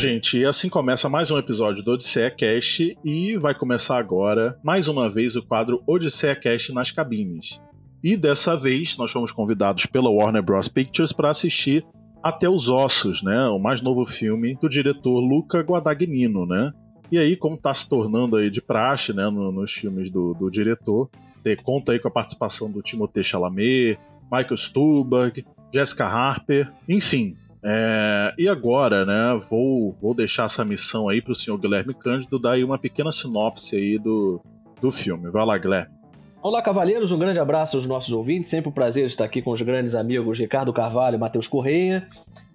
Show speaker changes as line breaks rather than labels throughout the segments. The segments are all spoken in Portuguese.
gente, assim começa mais um episódio do Odisseia Cast e vai começar agora, mais uma vez, o quadro Odisseia Cast nas cabines. E dessa vez nós fomos convidados pela Warner Bros. Pictures para assistir Até os Ossos, né? O mais novo filme do diretor Luca Guadagnino, né? E aí, como está se tornando aí de praxe, né, nos filmes do, do diretor, ter conta aí com a participação do Timothée Chalamet, Michael Stuhlbarg, Jessica Harper, enfim, é, e agora, né, vou, vou deixar essa missão aí para o senhor Guilherme Cândido dar aí uma pequena sinopse aí do, do filme. Vai lá, Guilherme.
Olá, cavaleiros, um grande abraço aos nossos ouvintes. Sempre um prazer estar aqui com os grandes amigos Ricardo Carvalho e Matheus Correia.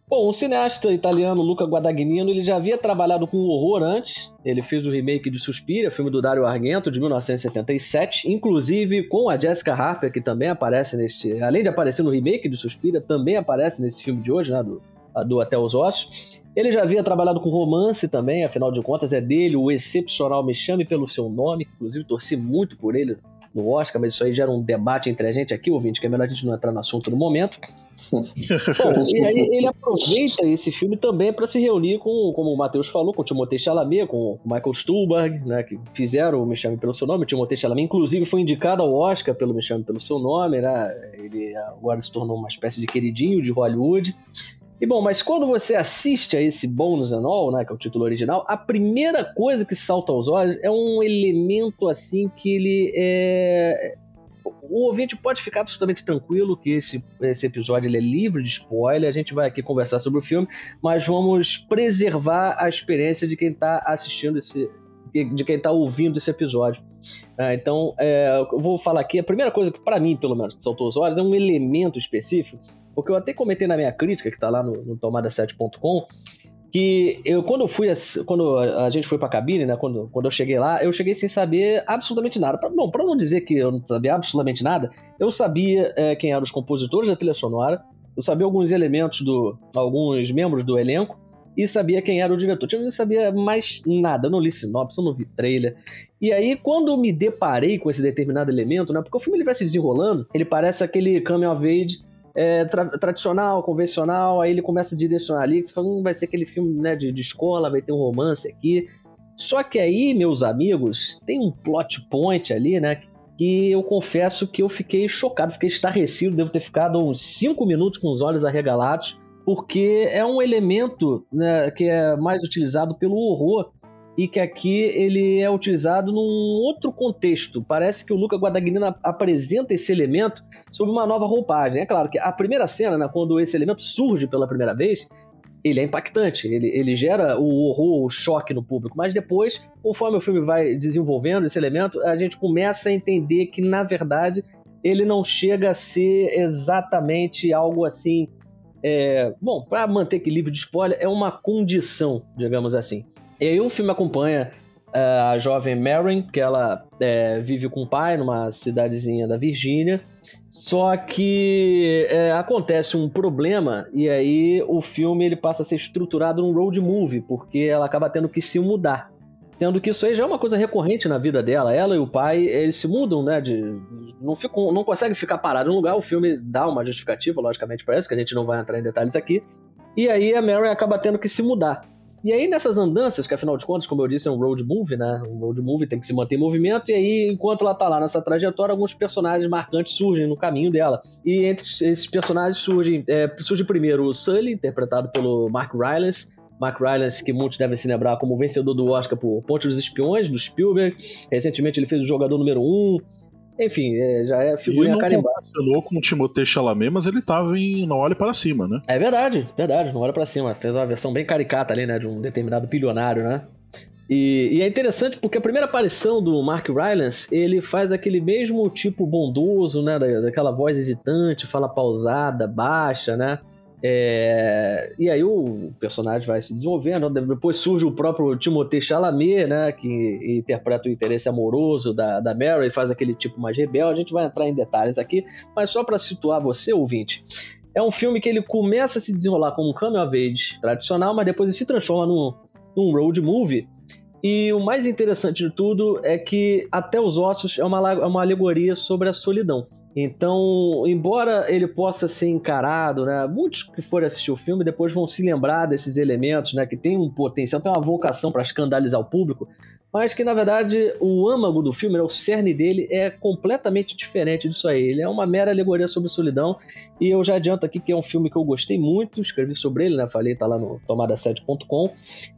Bom, o cineasta italiano Luca Guadagnino ele já havia trabalhado com horror antes. Ele fez o remake de Suspira, filme do Dario Argento de 1977, inclusive com a Jessica Harper que também aparece neste, além de aparecer no remake de Suspira, também aparece nesse filme de hoje, né, do do Até os Ossos. Ele já havia trabalhado com romance também, afinal de contas é dele, o excepcional Me Chame Pelo Seu Nome, inclusive torci muito por ele no Oscar, mas isso aí gera um debate entre a gente aqui, ouvinte, que é melhor a gente não entrar no assunto no momento. Bom, e aí ele aproveita esse filme também para se reunir com, como o Matheus falou, com o Timothée Chalamet, com o Michael Stuhlbarg, né, que fizeram o Me Chame Pelo Seu Nome. O Timothée Chalamet, inclusive, foi indicado ao Oscar pelo Me Chame Pelo Seu Nome, né? Ele agora se tornou uma espécie de queridinho de Hollywood. E bom, mas quando você assiste a esse Bones and All, né, que é o título original, a primeira coisa que salta aos olhos é um elemento assim que ele é o ouvinte pode ficar absolutamente tranquilo que esse, esse episódio ele é livre de spoiler. A gente vai aqui conversar sobre o filme, mas vamos preservar a experiência de quem está assistindo esse. de quem está ouvindo esse episódio. Ah, então, é, eu vou falar aqui. A primeira coisa que, para mim, pelo menos, saltou os olhos é um elemento específico porque eu até comentei na minha crítica, que tá lá no, no tomada7.com, que eu quando eu fui quando a gente foi para cabine, né, quando, quando eu cheguei lá, eu cheguei sem saber absolutamente nada. Pra, bom, para não dizer que eu não sabia absolutamente nada, eu sabia é, quem eram os compositores da trilha sonora, eu sabia alguns elementos do alguns membros do elenco e sabia quem era o diretor. Eu não sabia mais nada, eu não li sinopse, eu não vi trailer. E aí, quando eu me deparei com esse determinado elemento, né, porque o filme ele vai se desenrolando, ele parece aquele coming of age é, tra tradicional, convencional, aí ele começa a direcionar ali, que você fala, hum, vai ser aquele filme né, de, de escola, vai ter um romance aqui. Só que aí, meus amigos, tem um plot point ali, né? Que eu confesso que eu fiquei chocado, fiquei estarrecido, devo ter ficado uns 5 minutos com os olhos arregalados, porque é um elemento né, que é mais utilizado pelo horror e que aqui ele é utilizado num outro contexto. Parece que o Luca Guadagnino apresenta esse elemento sob uma nova roupagem. É claro que a primeira cena, né, quando esse elemento surge pela primeira vez, ele é impactante, ele, ele gera o horror, o choque no público, mas depois, conforme o filme vai desenvolvendo esse elemento, a gente começa a entender que, na verdade, ele não chega a ser exatamente algo assim. É... Bom, para manter equilíbrio de spoiler, é uma condição, digamos assim. E aí o filme acompanha uh, a jovem Marin, que ela é, vive com o pai numa cidadezinha da Virgínia. Só que é, acontece um problema e aí o filme ele passa a ser estruturado num road movie, porque ela acaba tendo que se mudar. Tendo que isso aí já é uma coisa recorrente na vida dela. Ela e o pai, eles se mudam, né? De, não, ficam, não conseguem ficar parados no lugar. O filme dá uma justificativa, logicamente, para isso, que a gente não vai entrar em detalhes aqui. E aí a Mary acaba tendo que se mudar. E aí, nessas andanças, que afinal de contas, como eu disse, é um road movie, né? Um road movie tem que se manter em movimento, e aí, enquanto ela tá lá nessa trajetória, alguns personagens marcantes surgem no caminho dela. E entre esses personagens surgem, é, surge primeiro o Sully, interpretado pelo Mark Rylance, Mark Rylance, que muitos devem se lembrar como vencedor do Oscar por Ponte dos Espiões, do Spielberg. Recentemente ele fez o Jogador Número 1. Enfim, é, já é figurinha carimbada.
Não com o Timothée Chalamet, mas ele tava em Não Olhe Para Cima, né?
É verdade, verdade, Não Olhe Para Cima. Fez uma versão bem caricata ali, né, de um determinado bilionário, né? E, e, é interessante porque a primeira aparição do Mark Rylance, ele faz aquele mesmo tipo bondoso, né, da, daquela voz hesitante, fala pausada, baixa, né? É, e aí o personagem vai se desenvolvendo. Depois surge o próprio Timothée Chalamet, né? Que interpreta o interesse amoroso da, da Mary, faz aquele tipo mais rebelde. A gente vai entrar em detalhes aqui, mas só para situar você, ouvinte. É um filme que ele começa a se desenrolar como um coming of age tradicional, mas depois ele se transforma num, num road movie. E o mais interessante de tudo é que Até os Ossos é uma, é uma alegoria sobre a solidão. Então, embora ele possa ser encarado, né, muitos que forem assistir o filme depois vão se lembrar desses elementos, né, que tem um potencial, tem uma vocação para escandalizar o público, mas que na verdade o âmago do filme, né, o cerne dele é completamente diferente disso aí. Ele é uma mera alegoria sobre solidão e eu já adianto aqui que é um filme que eu gostei muito, escrevi sobre ele, né, falei, tá lá no tomada7.com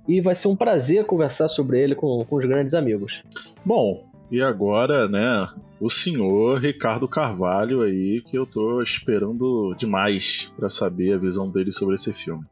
e vai ser um prazer conversar sobre ele com, com os grandes amigos.
Bom, e agora, né, o senhor Ricardo Carvalho aí, que eu tô esperando demais para saber a visão dele sobre esse filme.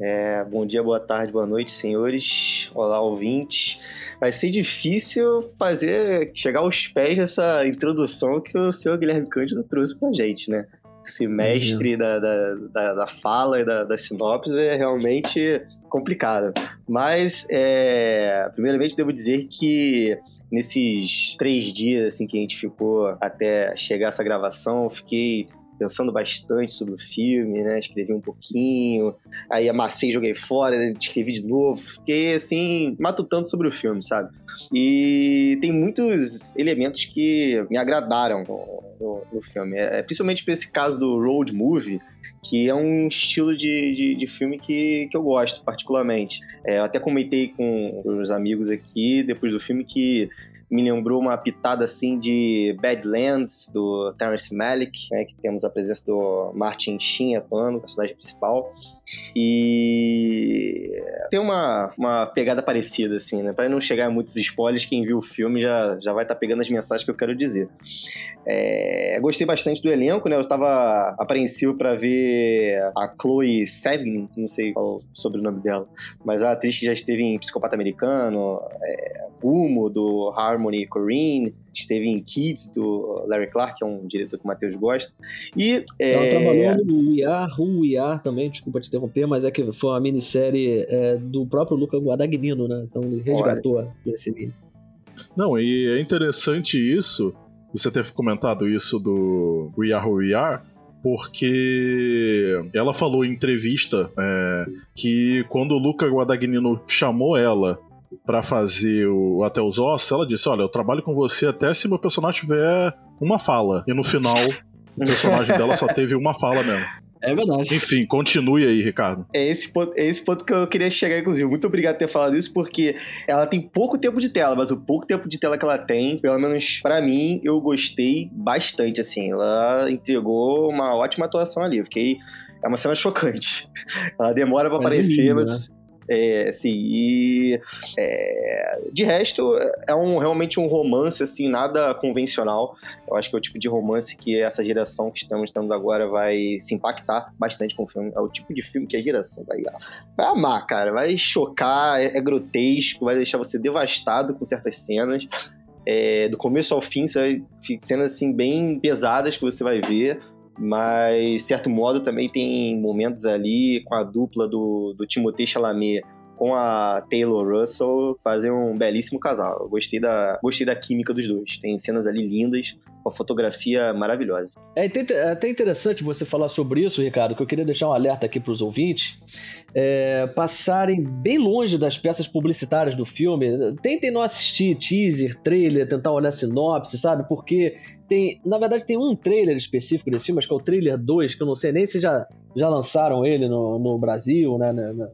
É, bom dia, boa tarde, boa noite, senhores. Olá, ouvintes. Vai ser difícil fazer chegar aos pés dessa introdução que o senhor Guilherme Cândido trouxe pra gente, né? Esse mestre uhum. da, da, da, da, fala e da, da sinopse é realmente complicado. Mas, é, primeiramente, devo dizer que nesses três dias assim que a gente ficou até chegar essa gravação, eu fiquei pensando bastante sobre o filme, né? Escrevi um pouquinho, aí amassei, joguei fora, escrevi de novo. Fiquei, assim, matutando sobre o filme, sabe? E tem muitos elementos que me agradaram no, no, no filme. É, principalmente por esse caso do road movie, que é um estilo de, de, de, filme que, que eu gosto particularmente. É, eu até comentei com os amigos aqui, depois do filme, que me lembrou uma pitada assim de Badlands, do Terrence Malick, né, que temos a presença do Martin Sheen atuando, personagem principal. E tem uma, uma pegada parecida, assim, né? Pra não chegar a muitos spoilers, quem viu o filme já, já vai estar tá pegando as mensagens que eu quero dizer. É, gostei bastante do elenco, né? Eu estava apreensivo para ver a Chloe Sevigny, não sei qual é o sobrenome dela, mas a atriz que já esteve em Psicopata Americano, é, Humo, do Harmony Corrine, esteve em Kids, do Larry Clark, que é um diretor que o Matheus gosta. E,
é... Ela trabalhou no We Are, Who We Are também, desculpa te interromper, mas é que foi uma minissérie é, do próprio Luca Guadagnino, né? Então ele resgatou Olha. esse mini.
Não, e é interessante isso, você ter comentado isso do We Are Who We Are, porque ela falou em entrevista é, que quando o Luca Guadagnino chamou ela para fazer o Até os Ossos, ela disse: Olha, eu trabalho com você até se meu personagem tiver uma fala. E no final, o personagem dela só teve uma fala mesmo.
É verdade.
Enfim, continue aí, Ricardo.
É esse, ponto, é esse ponto que eu queria chegar, inclusive. Muito obrigado por ter falado isso, porque ela tem pouco tempo de tela, mas o pouco tempo de tela que ela tem, pelo menos para mim, eu gostei bastante, assim. Ela entregou uma ótima atuação ali. Eu fiquei. É uma cena chocante. Ela demora para aparecer, lindo, mas. Né? É, assim, e é, de resto é um, realmente um romance assim, nada convencional. Eu acho que é o tipo de romance que essa geração que estamos estando agora vai se impactar bastante com o filme. É o tipo de filme que a geração vai, vai amar, cara. Vai chocar, é, é grotesco, vai deixar você devastado com certas cenas. É, do começo ao fim, cenas assim bem pesadas que você vai ver mas, de certo modo, também tem momentos ali com a dupla do, do Timothée Chalamet com a Taylor Russell fazer um belíssimo casal. Eu gostei da, gostei da química dos dois. Tem cenas ali lindas, com a fotografia maravilhosa.
É até interessante você falar sobre isso, Ricardo, que eu queria deixar um alerta aqui para os ouvintes é, passarem bem longe das peças publicitárias do filme. Tentem não assistir teaser, trailer, tentar olhar sinopse, sabe? Porque tem, na verdade, tem um trailer específico desse filme, acho que é o trailer 2, que eu não sei nem se já, já lançaram ele no, no Brasil, né?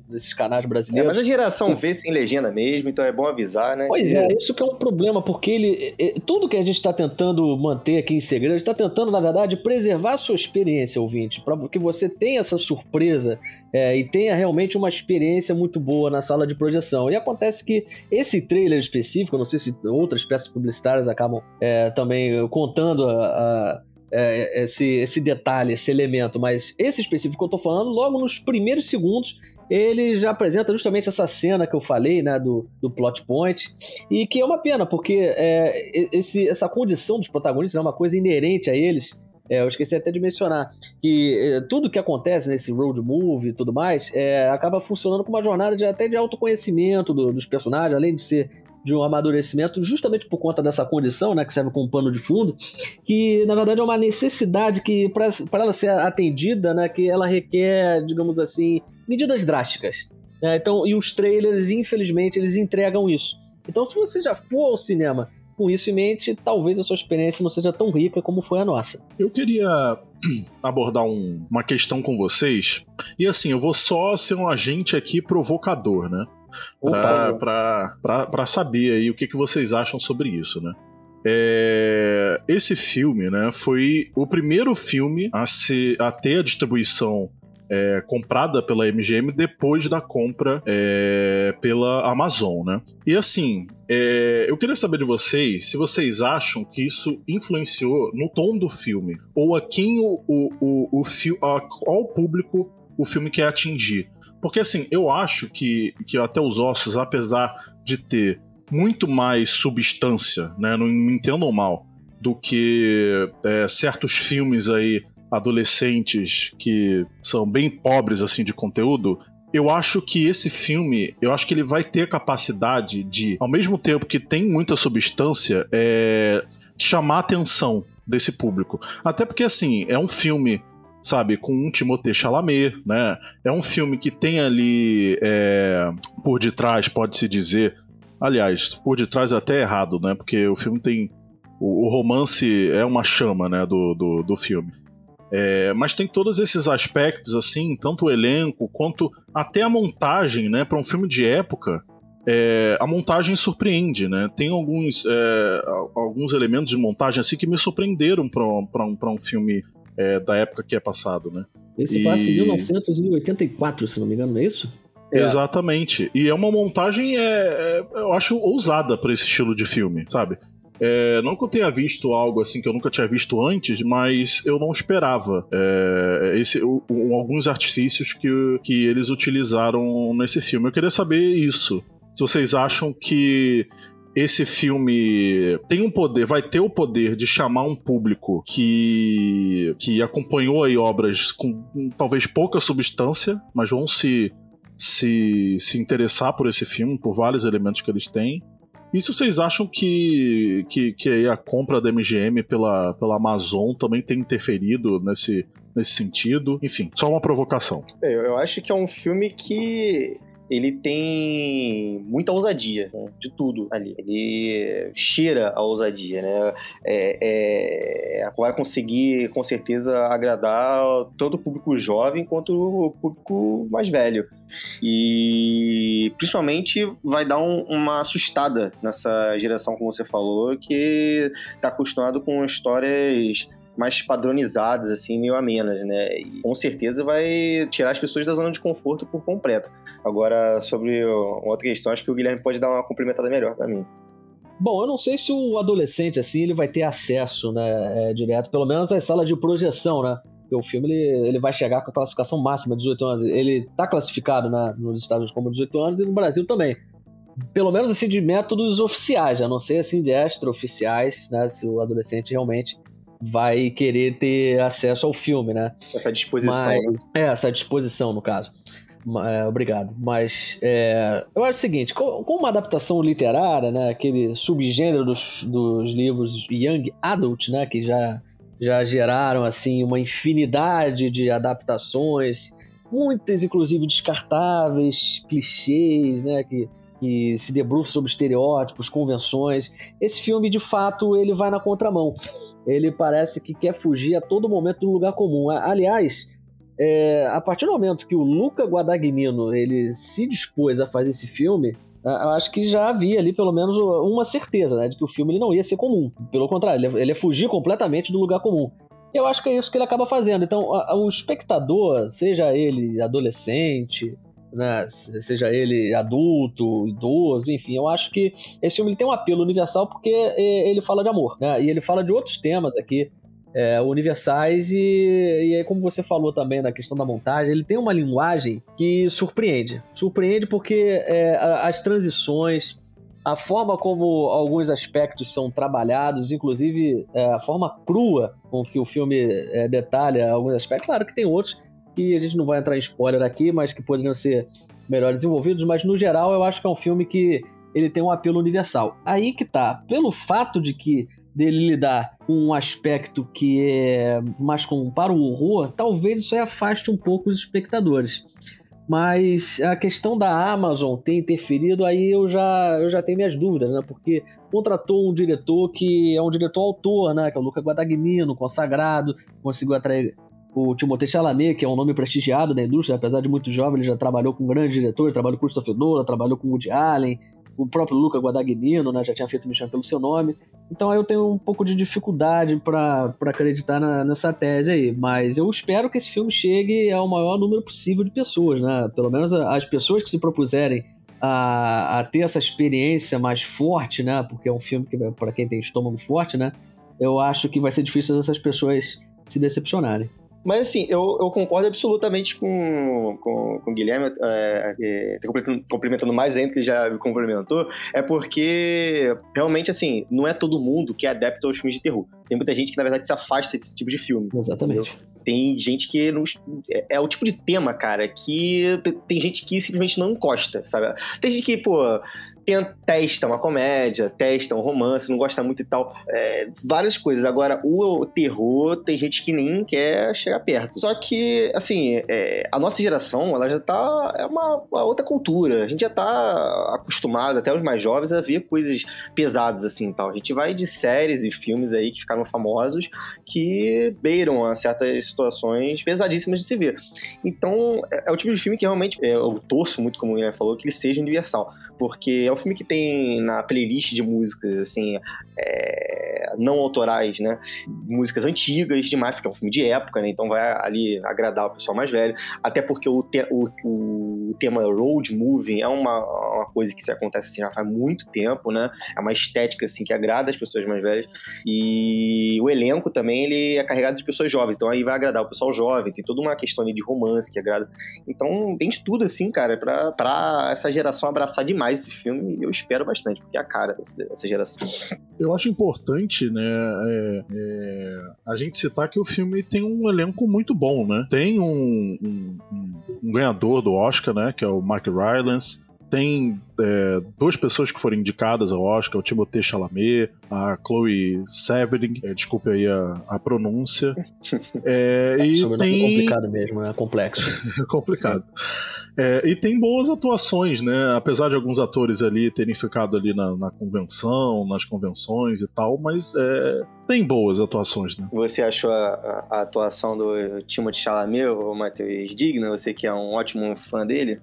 Nesses canais brasileiros.
É, mas a geração vê sem legenda mesmo, então é bom avisar, né?
Pois é, isso que é um problema, porque ele. Tudo que a gente está tentando manter aqui em segredo, a gente está tentando, na verdade, preservar a sua experiência, ouvinte, para que você tenha essa surpresa é, e tenha realmente uma experiência muito boa na sala de projeção. E acontece que esse trailer específico, não sei se outras peças publicitárias acabam é, também contando a, a, é, esse, esse detalhe, esse elemento, mas esse específico que eu tô falando, logo nos primeiros segundos, ele já apresenta justamente essa cena que eu falei, né, do, do plot point, e que é uma pena, porque é, esse, essa condição dos protagonistas é uma coisa inerente a eles, É, eu esqueci até de mencionar que é, tudo que acontece nesse road movie e tudo mais é, acaba funcionando como uma jornada de, até de autoconhecimento do, dos personagens, além de ser de um amadurecimento, justamente por conta dessa condição, né, que serve como pano de fundo, que na verdade é uma necessidade que, para ela ser atendida, né, que ela requer, digamos assim, medidas drásticas. Né? Então, e os trailers, infelizmente, eles entregam isso. Então, se você já for ao cinema com isso em mente, talvez a sua experiência não seja tão rica como foi a nossa.
Eu queria abordar um, uma questão com vocês. E assim, eu vou só ser um agente aqui provocador, né? Para saber aí o que, que vocês acham sobre isso, né? É, esse filme, né, foi o primeiro filme a, ser, a ter a distribuição é, comprada pela MGM depois da compra é, pela Amazon, né? E assim, é, eu queria saber de vocês se vocês acham que isso influenciou no tom do filme ou a quem o, o, o, o a qual público o filme quer atingir. Porque assim, eu acho que, que até os ossos, apesar de ter muito mais substância, né? Não me entendam mal, do que é, certos filmes aí adolescentes que são bem pobres assim de conteúdo, eu acho que esse filme, eu acho que ele vai ter capacidade de, ao mesmo tempo que tem muita substância, é, chamar a atenção desse público. Até porque, assim, é um filme, sabe, com um Timothée Chalamet, né? É um filme que tem ali, é, por detrás, pode-se dizer, aliás, por detrás é até errado, né? Porque o filme tem... O, o romance é uma chama, né, do, do, do filme. É, mas tem todos esses aspectos, assim, tanto o elenco quanto até a montagem, né? Para um filme de época, é, a montagem surpreende, né? Tem alguns, é, alguns elementos de montagem assim que me surpreenderam para um, um filme é, da época que é passado, né?
Esse e... passa em 1984, se não me engano, não é isso?
É. Exatamente. E é uma montagem, é, é eu acho, ousada para esse estilo de filme, sabe? É, não que eu tenha visto algo assim que eu nunca tinha visto antes, mas eu não esperava é, esse, o, o, alguns artifícios que, que eles utilizaram nesse filme. Eu queria saber isso. Se vocês acham que esse filme tem um poder, vai ter o poder de chamar um público que, que acompanhou aí obras com talvez pouca substância, mas vão se, se, se interessar por esse filme, por vários elementos que eles têm. E se vocês acham que, que, que a compra da MGM pela, pela Amazon também tem interferido nesse, nesse sentido? Enfim, só uma provocação.
É, eu acho que é um filme que ele tem muita ousadia né, de tudo ali. Ele cheira a ousadia, né? É, é, vai conseguir, com certeza, agradar tanto o público jovem quanto o público mais velho. E principalmente vai dar um, uma assustada nessa geração, como você falou, que está acostumado com histórias mais padronizadas, assim, meio amenas, né? E com certeza vai tirar as pessoas da zona de conforto por completo. Agora, sobre outra questão, acho que o Guilherme pode dar uma complementada melhor para mim.
Bom, eu não sei se o adolescente, assim, ele vai ter acesso, né, é, direto, pelo menos às salas de projeção, né? Porque o filme, ele, ele vai chegar com a classificação máxima de 18 anos. Ele tá classificado na, nos Estados Unidos como 18 anos e no Brasil também. Pelo menos, assim, de métodos oficiais, a não ser, assim, de extraoficiais, né? Se o adolescente realmente vai querer ter acesso ao filme, né?
Essa disposição.
Mas, né? é, essa disposição, no caso. É, obrigado. Mas é, eu acho o seguinte: com, com, uma adaptação literária, né, aquele subgênero dos, dos livros Young Adult, né, que já, já geraram assim uma infinidade de adaptações, muitas inclusive descartáveis, clichês, né, que que se debruça sobre estereótipos, convenções. Esse filme, de fato, ele vai na contramão. Ele parece que quer fugir a todo momento do lugar comum. Aliás, é, a partir do momento que o Luca Guadagnino ele se dispôs a fazer esse filme, eu acho que já havia ali pelo menos uma certeza né, de que o filme ele não ia ser comum. Pelo contrário, ele ia, fugir completamente do lugar comum. Eu acho que é isso que ele acaba fazendo. Então, o espectador, seja ele adolescente, né, seja ele adulto, idoso, enfim, eu acho que esse filme tem um apelo universal porque é, ele fala de amor, né, e ele fala de outros temas aqui é, universais e, e aí, como você falou também na questão da montagem, ele tem uma linguagem que surpreende, surpreende porque é, as transições a forma como alguns aspectos são trabalhados, inclusive é, a forma crua com que o filme é, detalha alguns aspectos. Claro que tem outros que a gente não vai entrar em spoiler aqui, mas que poderiam ser melhor desenvolvidos, mas no geral eu acho que é um filme que ele tem um apelo universal. Aí que tá, pelo fato de que dele lidar com um aspecto que é mais com para o horror, talvez isso afaste um pouco os espectadores. Mas a questão da Amazon ter interferido, aí eu já, eu já tenho minhas dúvidas, né? Porque contratou um diretor que é um diretor autor, né? Que é o Luca Guadagnino, consagrado, conseguiu atrair o Timothée Chalamet, que é um nome prestigiado da indústria, apesar de muito jovem, ele já trabalhou com grandes diretores, trabalhou com Christopher Nolan, trabalhou com Woody Allen, o próprio Luca Guadagnino, né? Já tinha feito Me Chame Pelo Seu Nome. Então eu tenho um pouco de dificuldade para acreditar na, nessa tese aí, mas eu espero que esse filme chegue ao maior número possível de pessoas, né? Pelo menos as pessoas que se propuserem a, a ter essa experiência mais forte, né? Porque é um filme que para quem tem estômago forte, né? Eu acho que vai ser difícil essas pessoas se decepcionarem.
Mas assim, eu, eu concordo absolutamente com, com, com o Guilherme, é, é, complementando mais ainda que ele já me complementou, é porque realmente, assim, não é todo mundo que é adepto aos filmes de terror. Tem muita gente que, na verdade, se afasta desse tipo de filme.
Exatamente.
Entendeu? Tem gente que não, é, é, o tipo de tema, cara, que tem gente que simplesmente não encosta, sabe? Tem gente que, pô, testa uma comédia, testa um romance, não gosta muito e tal. É, várias coisas. Agora, o terror, tem gente que nem quer chegar perto. Só que, assim, é, a nossa geração, ela já tá. É uma, uma, outra cultura. A gente já tá acostumado, até os mais jovens, a ver coisas pesadas, assim tal. A gente vai de séries e filmes aí que ficaram famosos que beiram a certas situações pesadíssimas de se ver. Então, é, é o tipo de filme que realmente é, eu torço muito, como o Guilherme falou, que ele seja universal. Porque é um filme que tem na playlist de músicas, assim, é, não autorais, né? Músicas antigas demais, porque é um filme de época, né? Então vai ali agradar o pessoal mais velho. Até porque o, o, o, tema road movie é uma, uma coisa que se acontece assim já faz muito tempo, né? É uma estética, assim, que agrada as pessoas mais velhas. E o elenco também, ele é carregado de pessoas jovens. Então aí vai agradar o pessoal jovem. Tem toda uma questão ali de romance que agrada. Então tem de tudo, assim, cara, pra, pra essa geração abraçar demais esse filme. E eu espero bastante, porque é a cara dessa, dessa geração.
Eu acho importante, né, é, é, a gente citar que o filme tem um elenco muito bom, né? Tem um, um, um ganhador do Oscar, né, que é o Mark Rylance. Tem é, duas pessoas que foram indicadas ao Oscar, o Timothée Chalamet, a Chloe Severing, é, desculpe aí a, a pronúncia.
É, e é tem... complicado mesmo, é complexo.
é complicado. É, e tem boas atuações, né? Apesar de alguns atores ali terem ficado ali na, na convenção, nas convenções e tal, mas é, tem boas atuações, né?
Você achou a, a, a atuação do Timothée Chalamet, o Matheus Digna? Você que é um ótimo fã dele?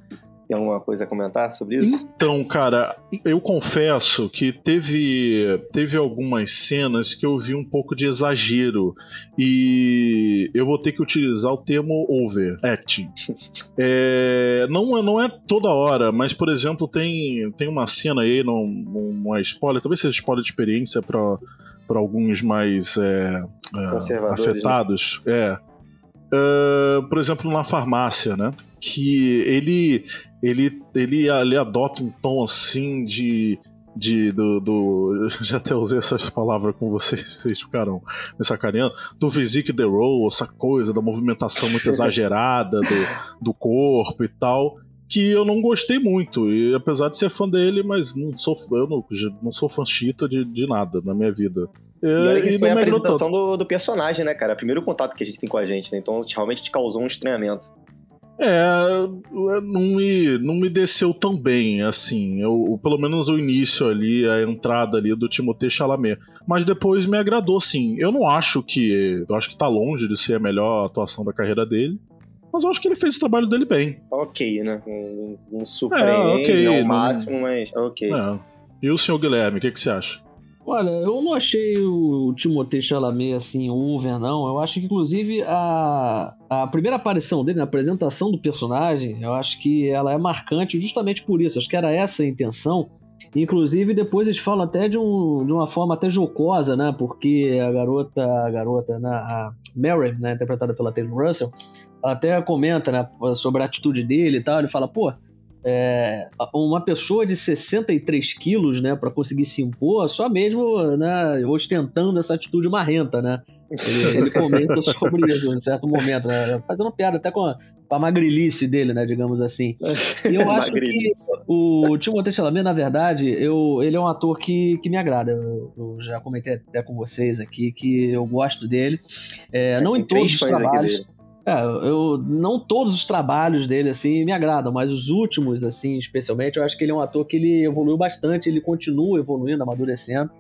Tem alguma coisa a comentar sobre isso?
Então, cara, eu confesso que teve, teve algumas cenas que eu vi um pouco de exagero e eu vou ter que utilizar o termo overacting. é, não, é, não é toda hora, mas, por exemplo, tem, tem uma cena aí, não, não é spoiler, talvez seja spoiler de experiência para alguns mais é, é, né? afetados. Né? É. Uh, por exemplo, na farmácia, né? Que ele ele, ele, ele adota um tom assim de. De, do, do, já até usei essa palavra com vocês, vocês ficaram me sacaneando, do physique the roll, essa coisa da movimentação muito exagerada do, do corpo e tal, que eu não gostei muito, e apesar de ser fã dele, mas não sou, eu não, não sou fã chita de, de nada na minha vida.
E que foi a apresentação do, do, personagem, né, cara? Primeiro contato que a gente tem com a gente, né? Então realmente te causou um estranhamento.
É, não me, não me desceu tão bem, assim. Eu, pelo menos o início ali, a entrada ali do Timothée Chalamet. Mas depois me agradou, sim. Eu não acho que. Eu acho que tá longe de ser a melhor atuação da carreira dele. Mas eu acho que ele fez o trabalho dele bem.
Ok, né? Um, um surpreende é, okay, máximo, mas ok. É.
E o senhor Guilherme, o que, que você acha?
Olha, eu não achei o Timothée Chalamet assim over, não. Eu acho que, inclusive, a, a primeira aparição dele, a apresentação do personagem, eu acho que ela é marcante justamente por isso. Acho que era essa a intenção. Inclusive, depois eles falam até de, um, de uma forma até jocosa, né? Porque a garota, a garota, né? a Mary, né? interpretada pela Taylor Russell, até comenta né? sobre a atitude dele e tal. Ele fala, pô, é, uma pessoa de 63 quilos, né, para conseguir se impor, só mesmo, né, ostentando essa atitude marrenta, né? Ele, ele comenta sobre isso em certo momento, né? fazendo piada até com a, com a magrilice dele, né, digamos assim. E eu acho que o Timothée Chalamet, na verdade, eu, ele é um ator que, que me agrada. Eu, eu já comentei até com vocês aqui que eu gosto dele. É, não em todos os trabalhos. É, eu não todos os trabalhos dele assim me agradam, mas os últimos assim, especialmente, eu acho que ele é um ator que ele evoluiu bastante, ele continua evoluindo, amadurecendo.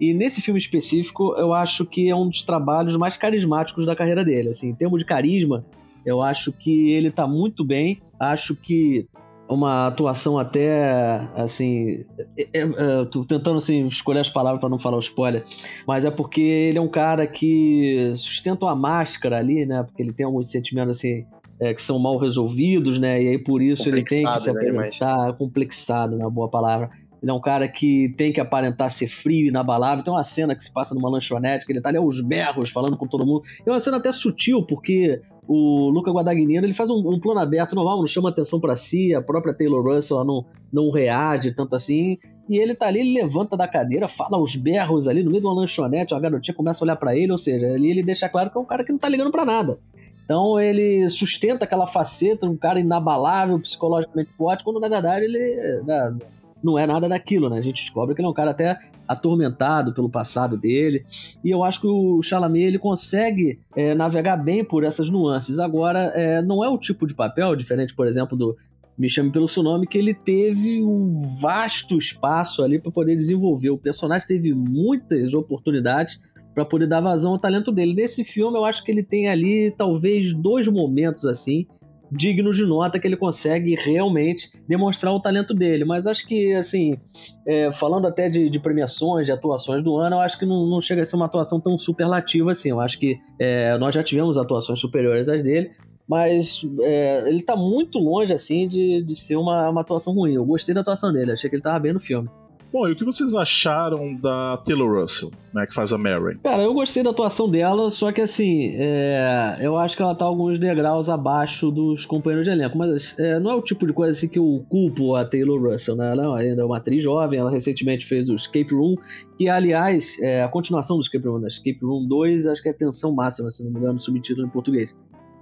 E nesse filme específico, eu acho que é um dos trabalhos mais carismáticos da carreira dele, assim, em termos de carisma, eu acho que ele tá muito bem. Acho que uma atuação até assim. É, é, é tô tentando assim, escolher as palavras para não falar o spoiler, mas é porque ele é um cara que sustenta uma máscara ali, né? Porque ele tem alguns sentimentos assim. É, que são mal resolvidos, né? E aí por isso ele tem que se né, apresentar né, complexado, na boa palavra. Ele é um cara que tem que aparentar ser frio e inabalável. Tem uma cena que se passa numa lanchonete, que ele tá ali aos berros, falando com todo mundo. É uma cena até sutil, porque o Luca Guadagnino ele faz um, um, plano aberto normal, não chama atenção para si, a própria Taylor Russell não, não reage tanto assim, e ele tá ali, ele levanta da cadeira, fala os berros ali no meio de uma lanchonete, a garotinha começa a olhar para ele, ou seja, ali ele deixa claro que é um cara que não tá ligando para nada. Então ele sustenta aquela faceta, um cara inabalável, psicologicamente forte, quando na verdade ele né, não é nada daquilo, né? A gente descobre que ele é um cara até atormentado pelo passado dele. E eu acho que o Chalamet ele consegue é, navegar bem por essas nuances. Agora, é, não é o tipo de papel, diferente, por exemplo, do Me Chame Pelo Seu Nome, que ele teve um vasto espaço ali para poder desenvolver. O personagem teve muitas oportunidades para poder dar vazão ao talento dele. Nesse filme, eu acho que ele tem ali talvez dois momentos assim dignos de nota que ele consegue realmente demonstrar o talento dele. Mas acho que, assim, é, falando até de, de, premiações, de atuações do ano, eu acho que não, não, chega a ser uma atuação tão superlativa assim. Eu acho que é, nós já tivemos atuações superiores às dele, mas é, ele tá muito longe, assim, de, de ser uma, uma atuação ruim. Eu gostei da atuação dele, achei que ele tava bem no filme.
Bom, e o que vocês acharam da Taylor Russell, né, que faz a Mary?
Cara, eu gostei da atuação dela, só que assim, é, eu acho que ela tá alguns degraus abaixo dos companheiros de elenco, mas é, não é o tipo de coisa assim que eu culpo a Taylor Russell, né? Ela ainda é uma atriz jovem, ela recentemente fez o Escape Room, que aliás, é a continuação do Escape Room, né? Escape Room 2, acho que é Tensão Máxima, se não me engano, subtítulo em português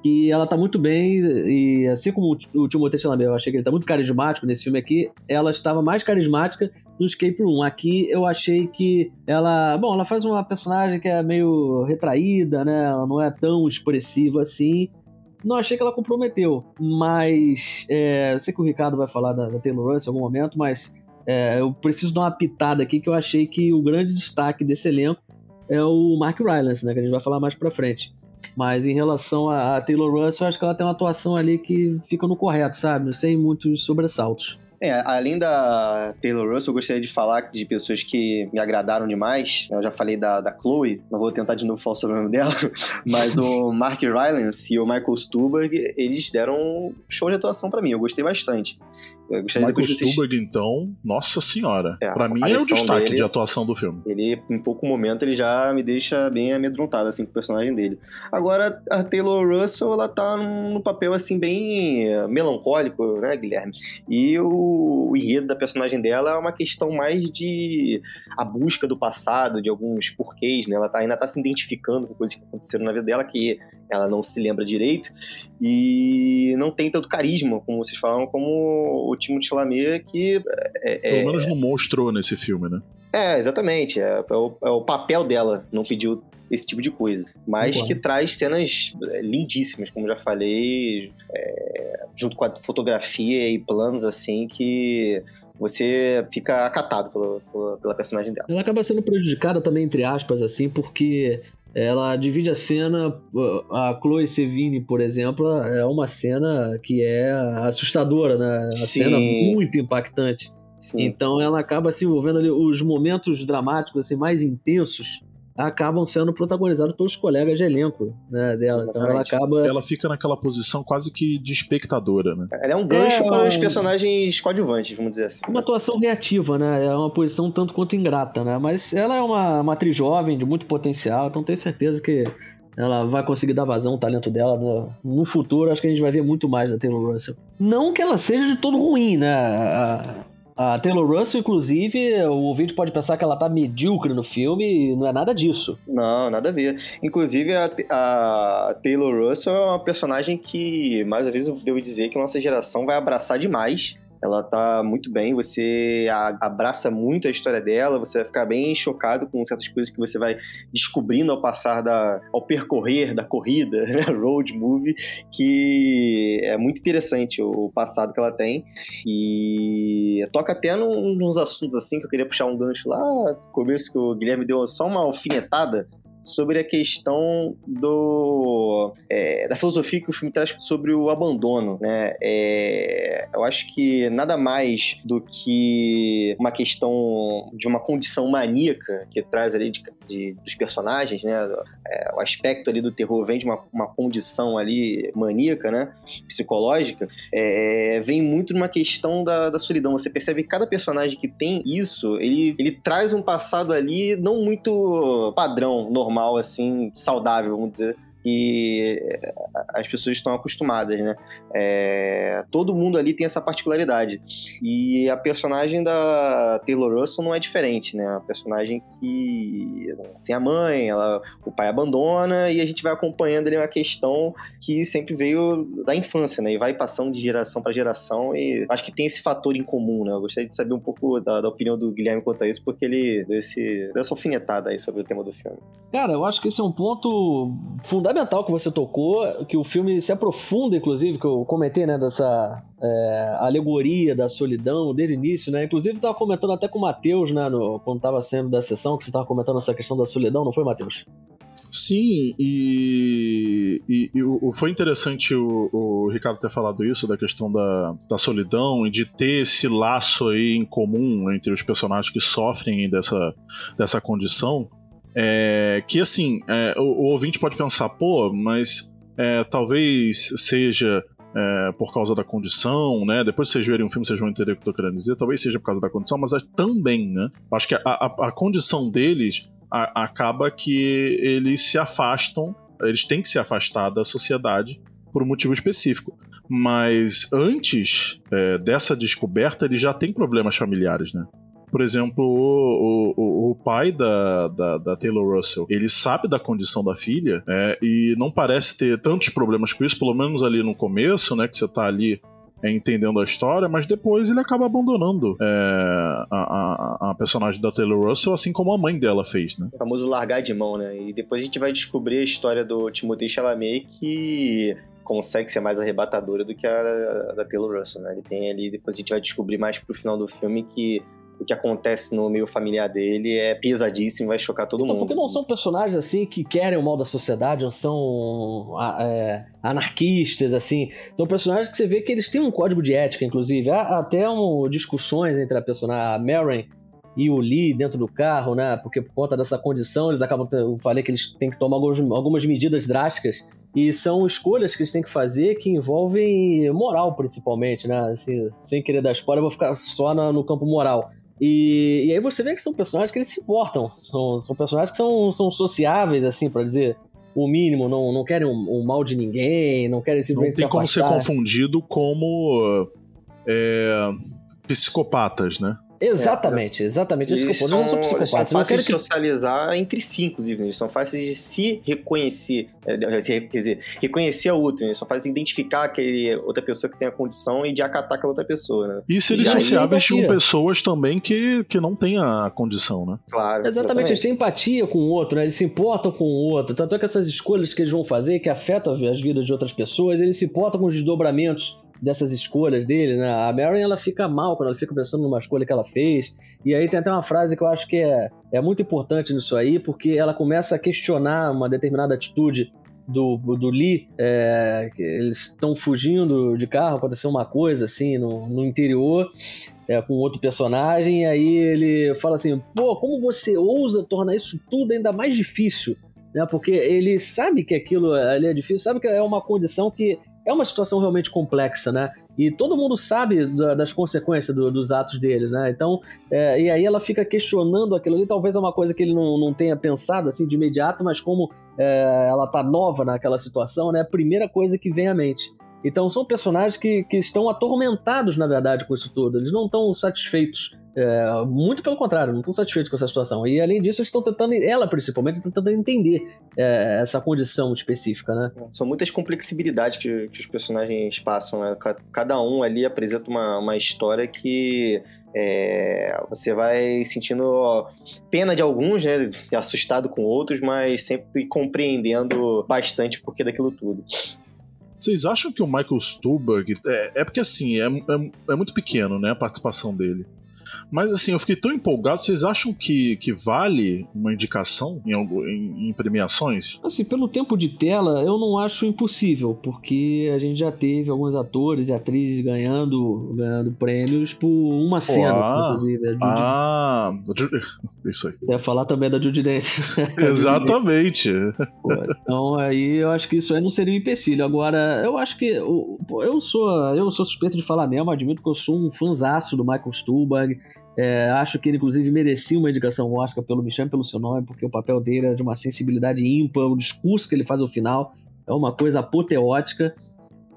que ela tá muito bem, e assim como o Timothée Chalamet, eu achei que ele tá muito carismático nesse filme aqui, ela estava mais carismática no Escape Room. Aqui eu achei que ela, bom, ela faz uma personagem que é meio retraída, né, ela não é tão expressiva assim, não achei que ela comprometeu, mas é, eu sei que o Ricardo vai falar da, da Taylor Russell em algum momento, mas é, eu preciso dar uma pitada aqui que eu achei que o grande destaque desse elenco é o Mark Rylance, né, que a gente vai falar mais pra frente. Mas em relação a, a Taylor Russell, acho que ela tem uma atuação ali que fica no correto, sabe? Sem muitos sobressaltos.
É, além da Taylor Russell, eu gostaria de falar de pessoas que me agradaram demais. Eu já falei da, da Chloe, não vou tentar de novo falar sobre o nome dela, mas o Mark Rylance e o Michael Stuhlbarg, eles deram um show de atuação para mim, eu gostei bastante.
Michael Stuhlbarg, então, nossa senhora. É, pra mim é o destaque dele, de atuação do filme.
Ele, em pouco momento, ele já me deixa bem amedrontado, assim, com o personagem dele. Agora, a Taylor Russell, ela tá num papel, assim, bem melancólico, né, Guilherme? E o, o enredo da personagem dela é uma questão mais de a busca do passado, de alguns porquês, né? Ela tá, ainda tá se identificando com coisas que aconteceram na vida dela, que ela não se lembra direito, e não tem tanto carisma, como vocês falam, como o Timothée Chalamet, que...
É, é, Pelo menos não mostrou nesse filme, né?
É, exatamente. É, é, o, é, o, papel dela, não pediu esse tipo de coisa. Mas que traz cenas é, lindíssimas, como já falei, é, junto com a fotografia e planos assim que você fica acatado pela, pela, pela, personagem dela.
Ela acaba sendo prejudicada também, entre aspas, assim, porque ela divide a cena. A Chloe Sevigny, por exemplo, é uma cena que é assustadora, né? Uma cena muito impactante. Sim. Então ela acaba se envolvendo ali. Os momentos dramáticos assim, mais intensos acabam sendo protagonizados pelos colegas de elenco né, dela. Então ela acaba.
Ela fica naquela posição quase que de espectadora, né?
Ela é um gancho é, para os personagens coadjuvantes, vamos dizer assim.
Uma atuação reativa, né? É uma posição tanto quanto ingrata, né? Mas ela é uma, uma atriz jovem, de muito potencial, então tenho certeza que ela vai conseguir dar vazão ao talento dela no, no, futuro. Acho que a gente vai ver muito mais da Taylor Russell. Não que ela seja de todo ruim, né? A, a Taylor Russell, inclusive, o ouvinte pode pensar que ela tá medíocre no filme e não é nada disso.
Não, nada a ver. Inclusive, a, a Taylor Russell é uma personagem que, mais uma vez, eu devo dizer que nossa geração vai abraçar demais ela tá muito bem, você abraça muito a história dela, você vai ficar bem chocado com certas coisas que você vai descobrindo ao passar da ao percorrer da corrida, né, road movie, que é muito interessante o passado que ela tem. E toca até num, nos assuntos assim que eu queria puxar um gancho lá no começo que o Guilherme deu só uma alfinetada sobre a questão do é, da filosofia que o filme traz sobre o abandono, né? É, eu acho que nada mais do que uma questão de uma condição maníaca que traz ali de, de dos personagens, né? É, o aspecto ali do terror vem de uma, uma condição ali maníaca, né? Psicológica, é, vem muito numa questão da, da solidão. Você percebe que cada personagem que tem isso, ele, ele traz um passado ali não muito padrão, normal normal, assim, saudável, vamos dizer, que eh, as pessoas estão acostumadas, né? É, todo mundo ali tem essa particularidade. E a personagem da Taylor Russell não é diferente, né? A personagem que, sem a mãe, ela, o pai abandona e a gente vai acompanhando ali uma questão que sempre veio da infância, né? E vai passando de geração para geração e acho que tem esse fator em comum, né? Eu gostaria de saber um pouco da, da opinião do Guilherme quanto a isso, porque ele deu, esse, deu essa alfinetada aí sobre o tema do filme.
Cara, eu acho que esse é um ponto fundamental fundamental que você tocou, que o filme se aprofunda, inclusive, que eu comentei, né, dessa é, alegoria da solidão desde o início, né? Inclusive, eu tava comentando até com o Matheus, né, no, quando tava sendo da sessão, que você tava comentando essa questão da solidão, não foi, Matheus?
Sim, e, e, e, foi interessante o, o, Ricardo ter falado isso, da questão da, da solidão e de ter esse laço aí em comum entre os personagens que sofrem dessa, dessa condição. É, que assim, é, o, o, ouvinte pode pensar, pô, mas é, talvez seja é, por causa da condição, né? Depois que vocês verem um filme, vocês vão entender o que eu tô querendo dizer. Talvez seja por causa da condição, mas também, né? Acho que a, a, a condição deles a, acaba que eles se afastam, eles têm que se afastar da sociedade por um motivo específico. Mas antes é, dessa descoberta, eles já têm problemas familiares, né? Por exemplo, o, o, o pai da, da, da, Taylor Russell, ele sabe da condição da filha é, e não parece ter tantos problemas com isso, pelo menos ali no começo, né? Que você tá ali é, entendendo a história, mas depois ele acaba abandonando é, a, a, a, personagem da Taylor Russell, assim como a mãe dela fez, né?
O famoso largar de mão, né? E depois a gente vai descobrir a história do Timothée Chalamet que consegue ser mais arrebatadora do que a, a da Taylor Russell, né? Ele tem ali, depois a gente vai descobrir mais pro final do filme que o que acontece no meio familiar dele é pesadíssimo, vai chocar todo então, mundo.
Porque não são personagens assim que querem o mal da sociedade, não são é, anarquistas, assim. São personagens que você vê que eles têm um código de ética, inclusive. Há até um, discussões entre a personagem, a Maren e o Lee dentro do carro, né? Porque por conta dessa condição, eles acabam. Eu falei que eles têm que tomar algumas, medidas drásticas. E são escolhas que eles têm que fazer que envolvem moral, principalmente, né? Assim, sem querer dar spoiler, eu vou ficar só no campo moral e, e aí você vê que são personagens que eles se importam. São, são personagens que são, são sociáveis, assim, para dizer o mínimo, não, não querem o um, um mal de ninguém, não querem simplesmente
Não tem como ser confundido como é, psicopatas, né?
Exatamente, exatamente. Isso que eu
são, não são psicopatas. São fáceis de socializar entre si, inclusive. Eles são fáceis de se reconhecer. É, quer dizer, reconhecer a outra. Eles são fáceis de identificar aquele outra pessoa que tem a condição e de acatar aquela outra pessoa. Né?
E se eles sociáveis com pessoas também que, que não têm a condição, né?
Claro. Exatamente, exatamente, eles têm empatia com o outro, né? Eles se importam com o outro. Tanto é que essas escolhas que eles vão fazer, que afetam as vidas de outras pessoas, eles se importam com os desdobramentos dessas escolhas dele, né? A Marion ela fica mal quando ela fica pensando numa escolha que ela fez. E aí tem até uma frase que eu acho que é, é muito importante nisso aí, porque ela começa a questionar uma determinada atitude do, do Lee, é, eles estão fugindo de carro, aconteceu uma coisa assim no, no interior é, com outro personagem, e aí ele fala assim: pô, como você ousa tornar isso tudo ainda mais difícil? Né? Porque ele sabe que aquilo ali é difícil, sabe que é uma condição que é uma situação realmente complexa, né? E todo mundo sabe da, das consequências do, dos atos deles, né? Então, é, e aí ela fica questionando aquilo ali. Talvez é uma coisa que ele não, não tenha pensado assim de imediato, mas como é, ela tá nova naquela situação, né? A primeira coisa que vem à mente. Então são personagens que, que estão atormentados, na verdade, com isso tudo. Eles não estão satisfeitos. É, muito pelo contrário, não estão satisfeitos com essa situação. E além disso, estão tentando, ela principalmente, tentando entender é, essa condição específica, né?
São muitas complexibilidades que, que os personagens passam, né? Cada um ali apresenta uma, uma história que é, você vai sentindo pena de alguns, né? Assustado com outros, mas sempre compreendendo bastante o porquê daquilo tudo.
Vocês acham que o Michael Stuhlbarg. É, é porque assim, é, é, é, muito pequeno, né? A participação dele. Mas assim, eu fiquei tão empolgado. Vocês acham que, que vale uma indicação em, em, em, premiações?
Assim, pelo tempo de tela, eu não acho impossível, porque a gente já teve alguns atores e atrizes ganhando, ganhando prêmios por uma cena,
ah, inclusive. Ah, isso aí.
Deve falar também da Judy Dance.
Exatamente.
Pô, então aí eu acho que isso aí não seria um empecilho. Agora, eu acho que eu sou, eu sou suspeito de falar mesmo, admito que eu sou um fanzaço do Michael Stuhlbarg. É, acho que ele, inclusive, merecia uma indicação Oscar pelo Me Chame Pelo Seu Nome, porque o papel dele é de uma sensibilidade ímpar, o discurso que ele faz ao final é uma coisa apoteótica.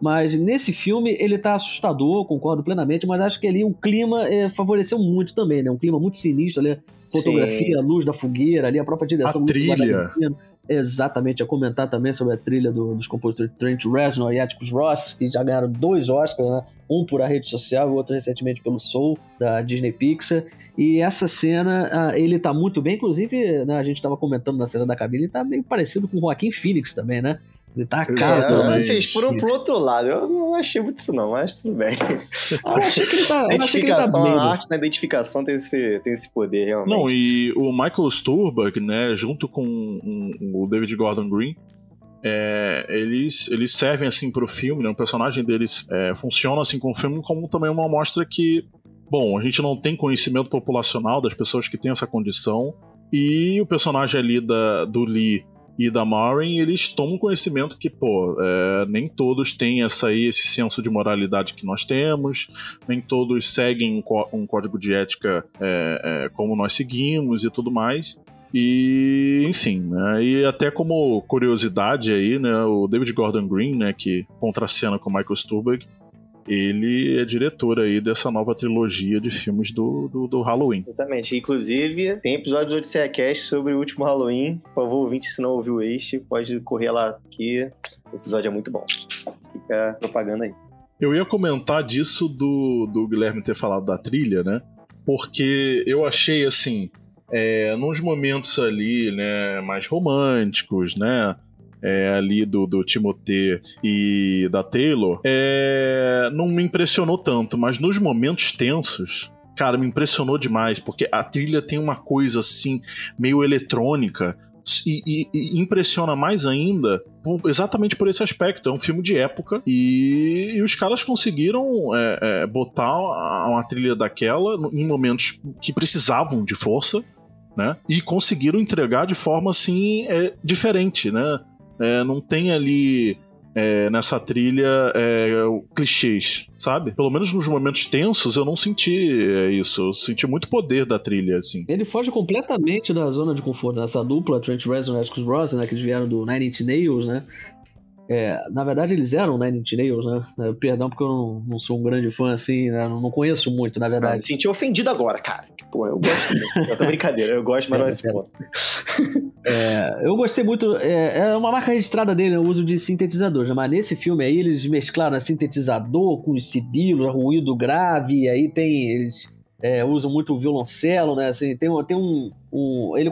Mas nesse filme ele tá assustador, concordo plenamente, mas acho que ali o clima é, favoreceu muito também, né? Um clima muito sinistro ali, fotografia, Sim. a luz da fogueira ali, a própria direção.
A trilha.
Exatamente, a comentar também sobre a trilha do, dos compositores Trent Reznor e Atticus Ross, que já ganharam dois Oscars, né? um por a rede social e o outro recentemente pelo Soul, da Disney Pixar. E essa cena, ele tá muito bem, inclusive, né, a gente tava comentando na cena da cabine, ele tá meio parecido com o Joaquim Phoenix também, né? Ele tá
é, Vocês foram pro outro lado. Eu não achei muito isso, não, mas tudo bem.
Ah, eu achei que ele tá.
identificação, tá a arte na identificação tem esse, tem esse poder, realmente.
Não, e o Michael Stuhlbarg, né, junto com o David Gordon Green, é, eles, eles servem assim pro filme, né? O personagem deles é, funciona assim com o filme como também uma amostra que, bom, a gente não tem conhecimento populacional das pessoas que têm essa condição. E o personagem ali da, do Lee e da Maureen, eles tomam conhecimento que, pô, é, nem todos têm essa aí, esse senso de moralidade que nós temos, nem todos seguem um, um código de ética é, é, como nós seguimos e tudo mais. E, enfim, né? E até como curiosidade aí, né? O David Gordon Green, né? Que contracena com o Michael Stuhlbarg, ele é diretor aí dessa nova trilogia de filmes do, do, do Halloween.
Exatamente. Inclusive, tem episódio do Odisseia Cast sobre o último Halloween. Por favor, ouvinte, se não ouviu este, pode correr lá que esse episódio é muito bom. Fica propaganda aí.
Eu ia comentar disso do, do Guilherme ter falado da trilha, né? Porque eu achei assim. É, nos momentos ali, né, mais românticos, né, é, ali do, do Timothée e da Taylor, é, não me impressionou tanto, mas nos momentos tensos, cara, me impressionou demais, porque a trilha tem uma coisa assim, meio eletrônica. E, e, e impressiona mais ainda por, exatamente por esse aspecto. É um filme de época e, e os caras conseguiram é, é, botar uma trilha daquela em momentos que precisavam de força, né? E conseguiram entregar de forma assim é, diferente, né? É, não tem ali é, nessa trilha é, clichês, sabe? Pelo menos nos momentos tensos eu não senti é, isso. Eu senti muito poder da trilha, assim.
Ele foge completamente da zona de conforto nessa dupla, Trent Reznor e Atticus Ross, né? Que eles vieram do Nine Inch Nails, né? É, na verdade, eles eram Nine Inch Nails, né? É, perdão, porque eu não, não, sou um grande fã assim, né? não, conheço muito, na verdade. Ah, me
senti ofendido agora, cara. Pô, eu gosto. eu tô brincadeira, eu gosto, mas é, não é esse ponto.
É, eu gostei muito. É, é, uma marca registrada dele, né, o uso de sintetizadores. Né? Mas nesse filme aí, eles mesclaram né, sintetizador com os sibilos, ruído grave, e aí tem. Eles é, usam muito o violoncelo, né? Assim, tem, tem um. um ele,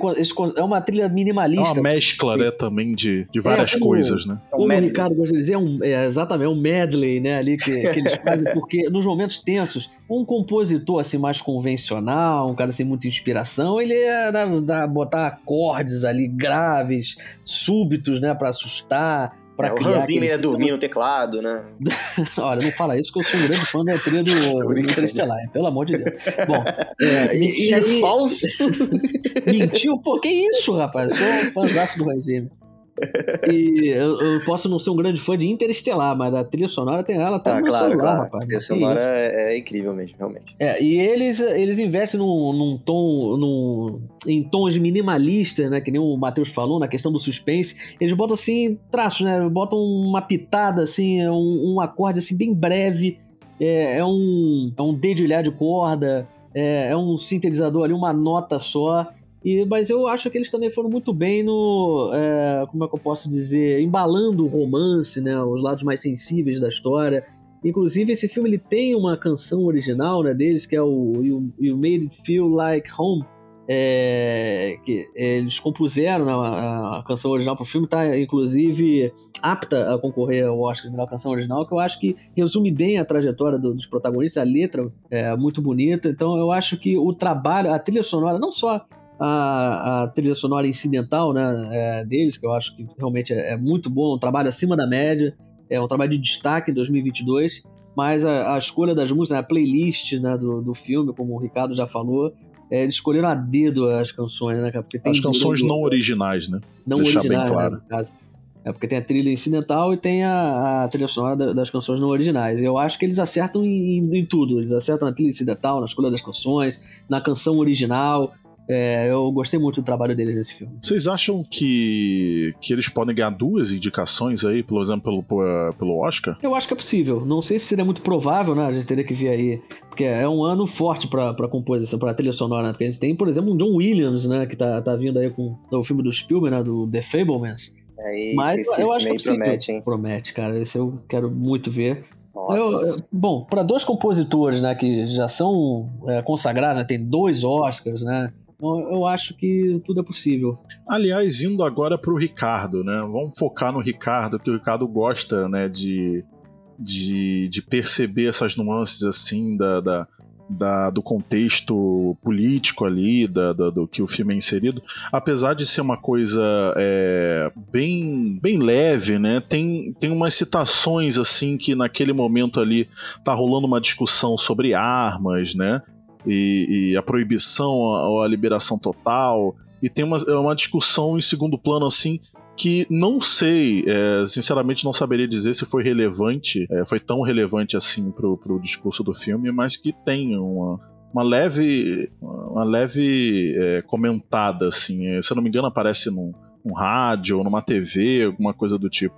é uma trilha minimalista. É
uma mescla, né, também de, de várias é, como, coisas, né?
Como o Ricardo gosta de dizer, é, um, é exatamente, é um medley, né, ali que, que eles fazem, porque nos momentos tensos, um compositor assim mais convencional, um cara sem muita inspiração, ele é botar acordes ali graves, súbitos, né, para assustar Pra é,
o Hans Zimmer ia dormir no teclado, né?
Olha, não fala isso que eu sou um grande fã da trilha do, do Interestelar, pelo amor de Deus. Bom,
é, e falso.
Mentiu? Pô, que isso, rapaz? Eu sou um fãzaço do Hans Zimmer. E eu, eu, posso não ser um grande fã de Interestelar, mas a trilha sonora tem ela até ah, no claro, celular, claro. rapaz.
A trilha sonora é, é, incrível mesmo, realmente.
É, e eles, eles investem num, num tom, num, em tons minimalistas, né? Que nem o Matheus falou, na questão do suspense. Eles botam assim, traços, né? Botam uma pitada, assim, um, um acorde assim, bem breve. É, é um, é um dedilhar de corda, é, é um sintetizador ali, uma nota só. E, mas eu acho que eles também foram muito bem no. É, como é que eu posso dizer? Embalando o romance, né? Os lados mais sensíveis da história. Inclusive, esse filme ele tem uma canção original né, deles, que é o You, you Made It Feel Like Home. É, que eles compuseram né, a, a, canção original para o filme, tá inclusive apta a concorrer ao Oscar de melhor canção original, que eu acho que resume bem a trajetória do, dos protagonistas, a letra é muito bonita, então eu acho que o trabalho, a trilha sonora, não só a, a trilha sonora incidental né, é, deles, que eu acho que realmente é, é, muito bom, um trabalho acima da média, é um trabalho de destaque em 2022, mas a, a escolha das músicas, a playlist né, do, do filme, como o Ricardo já falou, é, eles escolheram a dedo as canções, né, Porque
tem as canções não originais, né?
Não Deixar originais, bem claro. Né, no caso. É porque tem a trilha incidental e tem a, a trilha sonora das canções não originais. Eu acho que eles acertam em, em, em, tudo. Eles acertam na trilha incidental, na escolha das canções, na canção original. É, eu gostei muito do trabalho deles nesse filme.
Vocês acham que, que eles podem ganhar duas indicações aí, por exemplo, pelo, pelo Oscar?
Eu acho que é possível. Não sei se seria muito provável, né? A gente teria que ver aí. Porque é um ano forte pra, pra composição, pra trilha sonora, né? Porque a gente tem, por exemplo, um John Williams, né? Que tá, tá vindo aí com o filme do Spielberg, né? Do The Fablemans.
Aí, Mas eu acho que é possível. promete, hein?
Promete, cara. Esse eu quero muito ver. Eu, eu, bom, para dois compositores, né, que já são é, consagrados, né, tem dois Oscars, né, então, eu acho que tudo é possível.
Aliás, indo agora para o Ricardo, né? Vamos focar no Ricardo, que o Ricardo gosta, né, de, de, de perceber essas nuances assim da, da, da, do contexto político ali, da, da, do que o filme é inserido, apesar de ser uma coisa é, bem, bem leve, né? Tem, tem umas citações assim que naquele momento ali tá rolando uma discussão sobre armas, né? E, e a proibição ou a, liberação total. E tem uma, é uma discussão em segundo plano assim que não sei, é, sinceramente não saberia dizer se foi relevante, é, foi tão relevante assim pro, pro discurso do filme, mas que tem uma, uma leve, uma leve é, comentada assim. Se eu não me engano aparece num, num rádio ou numa TV, alguma coisa do tipo.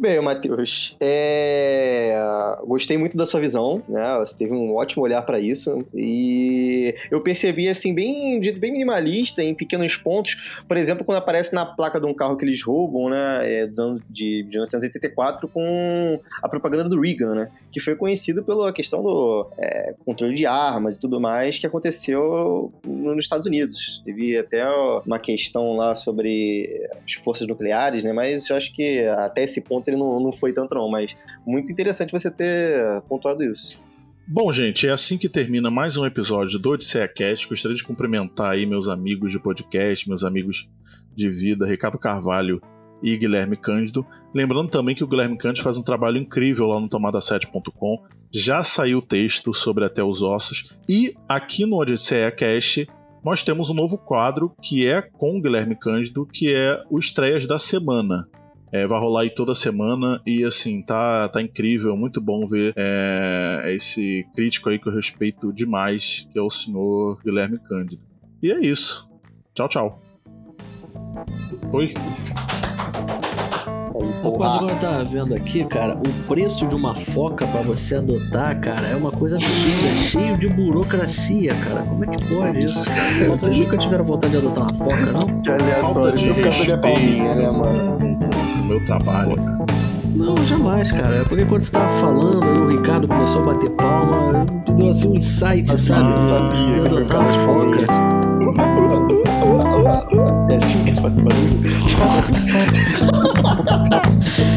Bem, Matheus, é... gostei muito da sua visão, né? Você teve um ótimo olhar para isso e eu percebi assim bem, bem minimalista em pequenos pontos. Por exemplo, quando aparece na placa de um carro que eles roubam, né? É, dos anos de, de 1984 com a propaganda do Reagan, né? Que foi conhecido pela questão do é, controle de armas e tudo mais que aconteceu nos Estados Unidos. Teve até uma questão lá sobre as forças nucleares, né? Mas eu acho que até esse ponto ele não, não foi tanto não, mas muito interessante você ter pontuado isso.
Bom, gente, é assim que termina mais um episódio do Odisseia Cast. Gostaria de cumprimentar aí meus amigos de podcast, meus amigos de vida, Ricardo Carvalho e Guilherme Cândido. Lembrando também que o Guilherme Cândido faz um trabalho incrível lá no tomada7.com. Já saiu o texto sobre Até os Ossos. E aqui no Odisseia Cast nós temos um novo quadro que é com o Guilherme Cândido, que é o Estreias da Semana. É, vai rolar aí toda semana e assim, tá, tá incrível, muito bom ver é, esse crítico aí que eu respeito demais, que é o senhor Guilherme Cândido. E é isso. Tchau, tchau. Foi.
Rapaz, agora tá vendo aqui, cara, o preço de uma foca para você adotar, cara, é uma coisa absurda, cheio de burocracia, cara. Como é que pode isso? Vocês nunca tiveram vontade de adotar uma foca, não?
Que aleatório, de respeito,
né, mano? Meu trabalho.
Não, jamais, cara. É porque quando você tava falando, aí o Ricardo começou a bater palma, deu assim um insight, ah, sabe?
Eu sabia que foi o cara foca. É assim que faz barulho.